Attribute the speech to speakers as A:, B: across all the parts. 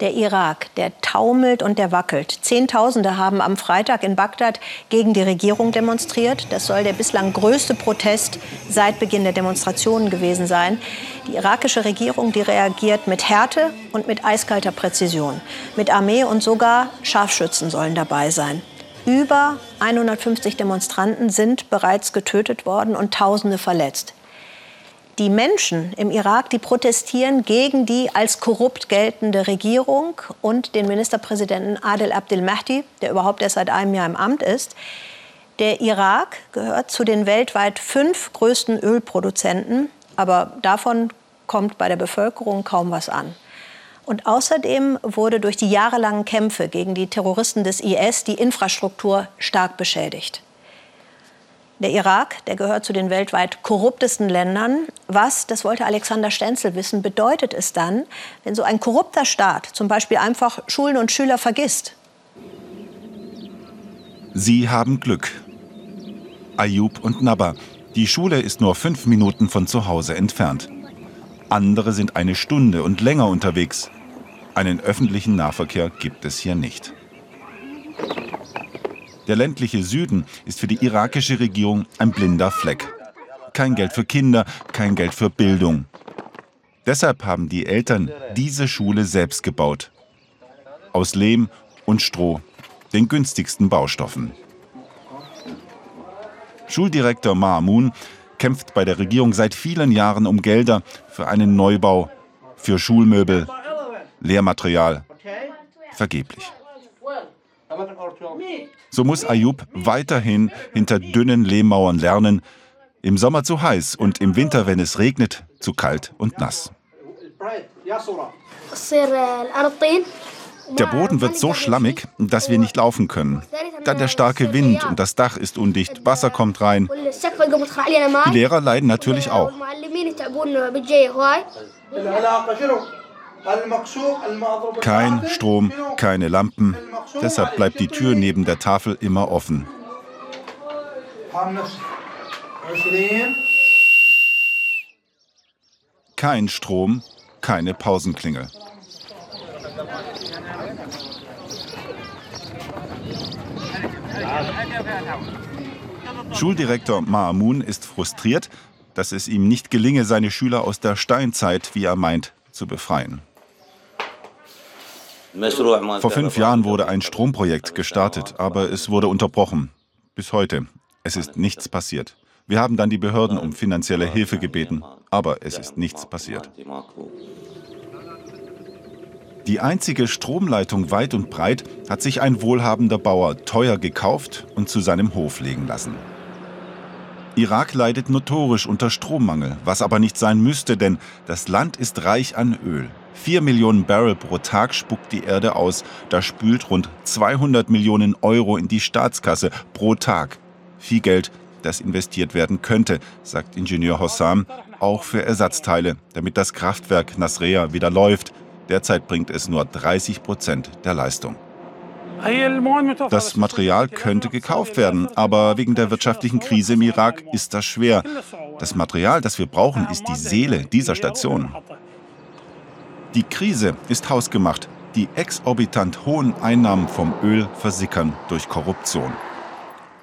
A: Der Irak, der taumelt und der wackelt. Zehntausende haben am Freitag in Bagdad gegen die Regierung demonstriert. Das soll der bislang größte Protest seit Beginn der Demonstrationen gewesen sein. Die irakische Regierung, die reagiert mit Härte und mit eiskalter Präzision. Mit Armee und sogar Scharfschützen sollen dabei sein. Über 150 Demonstranten sind bereits getötet worden und Tausende verletzt die Menschen im Irak, die protestieren gegen die als korrupt geltende Regierung und den Ministerpräsidenten Adel Abdel Mahdi, der überhaupt erst seit einem Jahr im Amt ist. Der Irak gehört zu den weltweit fünf größten Ölproduzenten, aber davon kommt bei der Bevölkerung kaum was an. Und außerdem wurde durch die jahrelangen Kämpfe gegen die Terroristen des IS die Infrastruktur stark beschädigt. Der Irak, der gehört zu den weltweit korruptesten Ländern. Was, das wollte Alexander Stenzel wissen, bedeutet es dann, wenn so ein korrupter Staat zum Beispiel einfach Schulen und Schüler vergisst?
B: Sie haben Glück. Ayub und Nabba. Die Schule ist nur fünf Minuten von zu Hause entfernt. Andere sind eine Stunde und länger unterwegs. Einen öffentlichen Nahverkehr gibt es hier nicht. Der ländliche Süden ist für die irakische Regierung ein blinder Fleck. Kein Geld für Kinder, kein Geld für Bildung. Deshalb haben die Eltern diese Schule selbst gebaut. Aus Lehm und Stroh, den günstigsten Baustoffen. Schuldirektor Maamun kämpft bei der Regierung seit vielen Jahren um Gelder für einen Neubau, für Schulmöbel, Lehrmaterial. Vergeblich. So muss Ayub weiterhin hinter dünnen Lehmmauern lernen, im Sommer zu heiß und im Winter, wenn es regnet, zu kalt und nass. Der Boden wird so schlammig, dass wir nicht laufen können. Dann der starke Wind und das Dach ist undicht, Wasser kommt rein. Die Lehrer leiden natürlich auch. Kein Strom, keine Lampen. Deshalb bleibt die Tür neben der Tafel immer offen. Kein Strom, keine Pausenklingel. Schuldirektor Maamun ist frustriert, dass es ihm nicht gelinge, seine Schüler aus der Steinzeit, wie er meint, zu befreien. Vor fünf Jahren wurde ein Stromprojekt gestartet, aber es wurde unterbrochen. Bis heute. Es ist nichts passiert. Wir haben dann die Behörden um finanzielle Hilfe gebeten, aber es ist nichts passiert. Die einzige Stromleitung weit und breit hat sich ein wohlhabender Bauer teuer gekauft und zu seinem Hof legen lassen. Irak leidet notorisch unter Strommangel, was aber nicht sein müsste, denn das Land ist reich an Öl. Vier Millionen Barrel pro Tag spuckt die Erde aus. Da spült rund 200 Millionen Euro in die Staatskasse pro Tag. Viel Geld, das investiert werden könnte, sagt Ingenieur Hossam, auch für Ersatzteile, damit das Kraftwerk Nasrea wieder läuft. Derzeit bringt es nur 30 Prozent der Leistung. Das Material könnte gekauft werden, aber wegen der wirtschaftlichen Krise im Irak ist das schwer. Das Material, das wir brauchen, ist die Seele dieser Station. Die Krise ist hausgemacht. Die exorbitant hohen Einnahmen vom Öl versickern durch Korruption.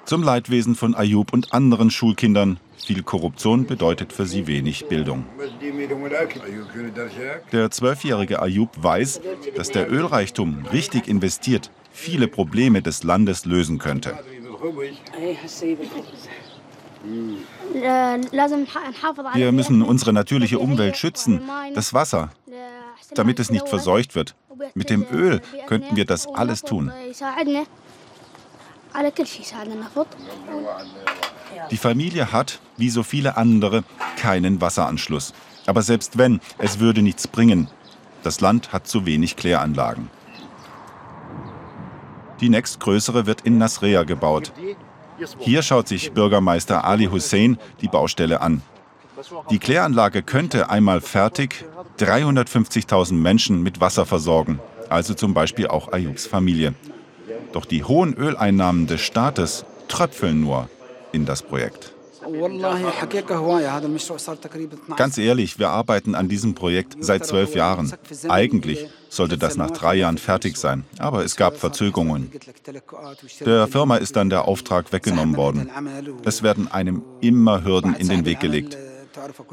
B: Zum Leidwesen von Ayub und anderen Schulkindern. Viel Korruption bedeutet für sie wenig Bildung. Der zwölfjährige Ayub weiß, dass der Ölreichtum richtig investiert viele Probleme des Landes lösen könnte. Wir müssen unsere natürliche Umwelt schützen, das Wasser, damit es nicht verseucht wird. Mit dem Öl könnten wir das alles tun. Die Familie hat, wie so viele andere, keinen Wasseranschluss. Aber selbst wenn, es würde nichts bringen. Das Land hat zu wenig Kläranlagen. Die nächstgrößere wird in Nasrea gebaut. Hier schaut sich Bürgermeister Ali Hussein die Baustelle an. Die Kläranlage könnte einmal fertig 350.000 Menschen mit Wasser versorgen, also zum Beispiel auch Ayubs Familie. Doch die hohen Öleinnahmen des Staates tröpfeln nur in das Projekt. Ganz ehrlich, wir arbeiten an diesem Projekt seit zwölf Jahren. Eigentlich sollte das nach drei Jahren fertig sein, aber es gab Verzögerungen. Der Firma ist dann der Auftrag weggenommen worden. Es werden einem immer Hürden in den Weg gelegt.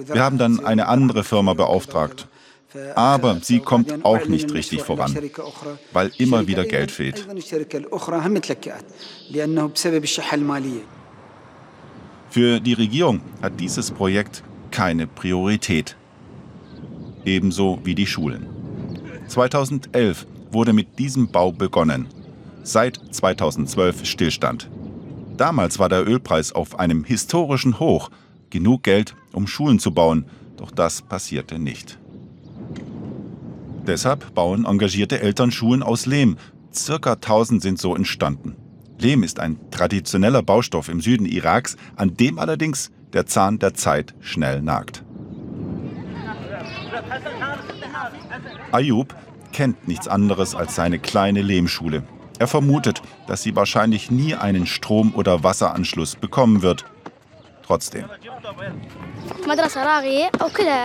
B: Wir haben dann eine andere Firma beauftragt. Aber sie kommt auch nicht richtig voran, weil immer wieder Geld fehlt. Für die Regierung hat dieses Projekt keine Priorität. Ebenso wie die Schulen. 2011 wurde mit diesem Bau begonnen. Seit 2012 Stillstand. Damals war der Ölpreis auf einem historischen Hoch. Genug Geld, um Schulen zu bauen. Doch das passierte nicht. Deshalb bauen engagierte Eltern Schulen aus Lehm. Circa 1000 sind so entstanden. Lehm ist ein traditioneller Baustoff im Süden Iraks, an dem allerdings der Zahn der Zeit schnell nagt. Ayub kennt nichts anderes als seine kleine Lehmschule. Er vermutet, dass sie wahrscheinlich nie einen Strom- oder Wasseranschluss bekommen wird. Trotzdem.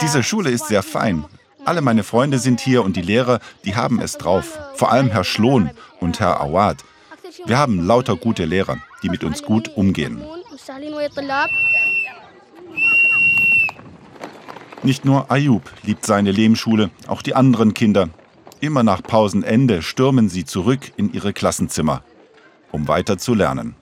B: Diese Schule ist sehr fein. Alle meine Freunde sind hier und die Lehrer, die haben es drauf. Vor allem Herr Schlohn und Herr Awad. Wir haben lauter gute Lehrer, die mit uns gut umgehen. Nicht nur Ayub liebt seine Lehmschule, auch die anderen Kinder. Immer nach Pausenende stürmen sie zurück in ihre Klassenzimmer, um weiter zu lernen.